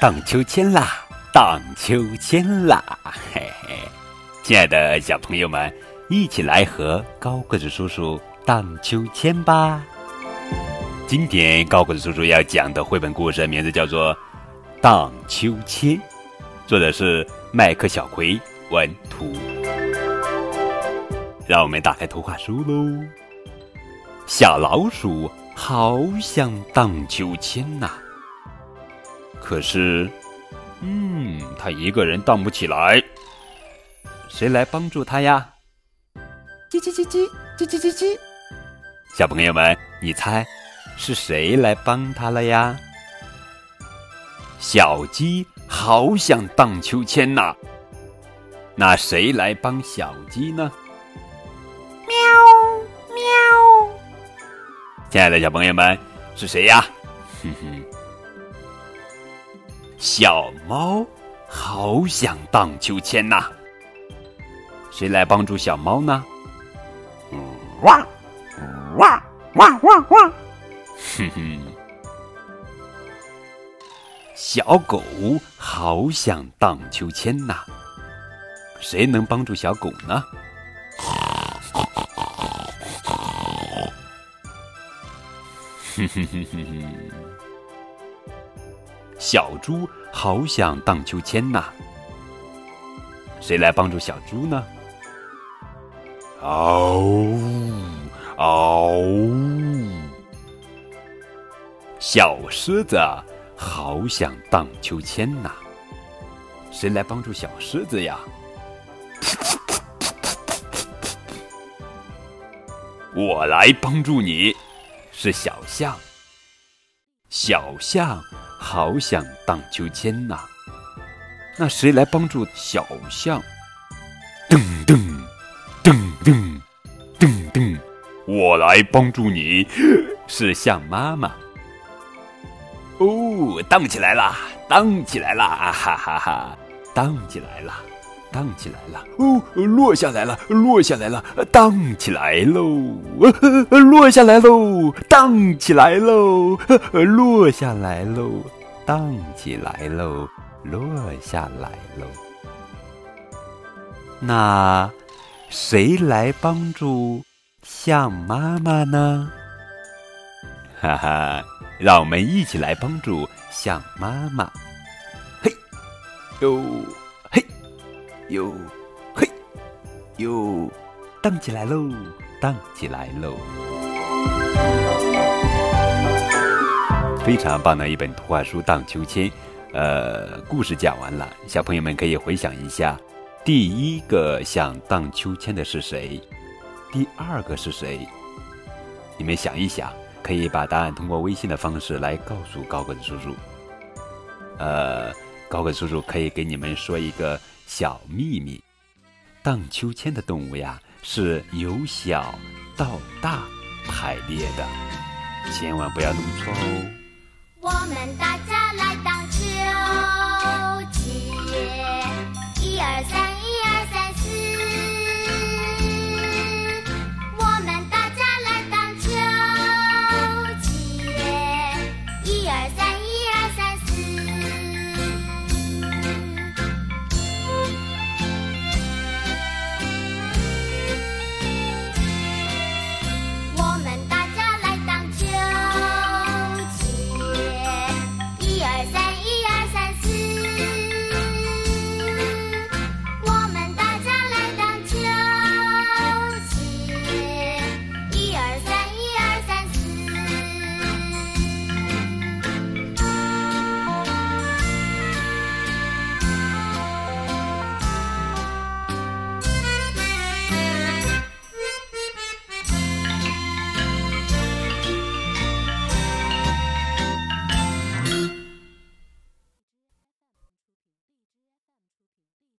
荡秋千啦，荡秋千啦，嘿嘿！亲爱的小朋友们，一起来和高个子叔叔荡秋千吧。今天高个子叔叔要讲的绘本故事名字叫做《荡秋千》，作者是麦克小葵，文图。让我们打开图画书喽。小老鼠好想荡秋千呐。可是，嗯，他一个人荡不起来，谁来帮助他呀？叽叽叽叽叽叽叽叽，小朋友们，你猜是谁来帮他了呀？小鸡好想荡秋千呐，那谁来帮小鸡呢？喵喵，亲爱的小朋友们，是谁呀？哼哼。小猫好想荡秋千呐，谁来帮助小猫呢？哇哇哇哇哇！哼哼。小狗好想荡秋千呐，谁能帮助小狗呢？哼哼哼哼哼。小猪好想荡秋千呐，谁来帮助小猪呢？嗷呜嗷呜！小狮子好想荡秋千呐，谁来帮助小狮子呀？我来帮助你，是小象。小象。好想荡秋千呐，那谁来帮助小象？噔噔噔噔噔噔，我来帮助你，是象妈妈。哦，荡起来啦，荡起来啦，哈哈哈，荡起来了，荡起来了。哦，落下来了，落下来了，荡起来喽，落下来喽，荡起来喽，落下来喽。荡起来喽，落下来喽。那谁来帮助象妈妈呢？哈哈，让我们一起来帮助象妈妈。嘿，哟，嘿，哟，嘿，哟，荡起来喽，荡起来喽。非常棒的一本图画书《荡秋千》，呃，故事讲完了，小朋友们可以回想一下，第一个想荡秋千的是谁？第二个是谁？你们想一想，可以把答案通过微信的方式来告诉高个子叔叔。呃，高个子叔叔可以给你们说一个小秘密：荡秋千的动物呀，是由小到大排列的，千万不要弄错哦。我们大家来荡秋千，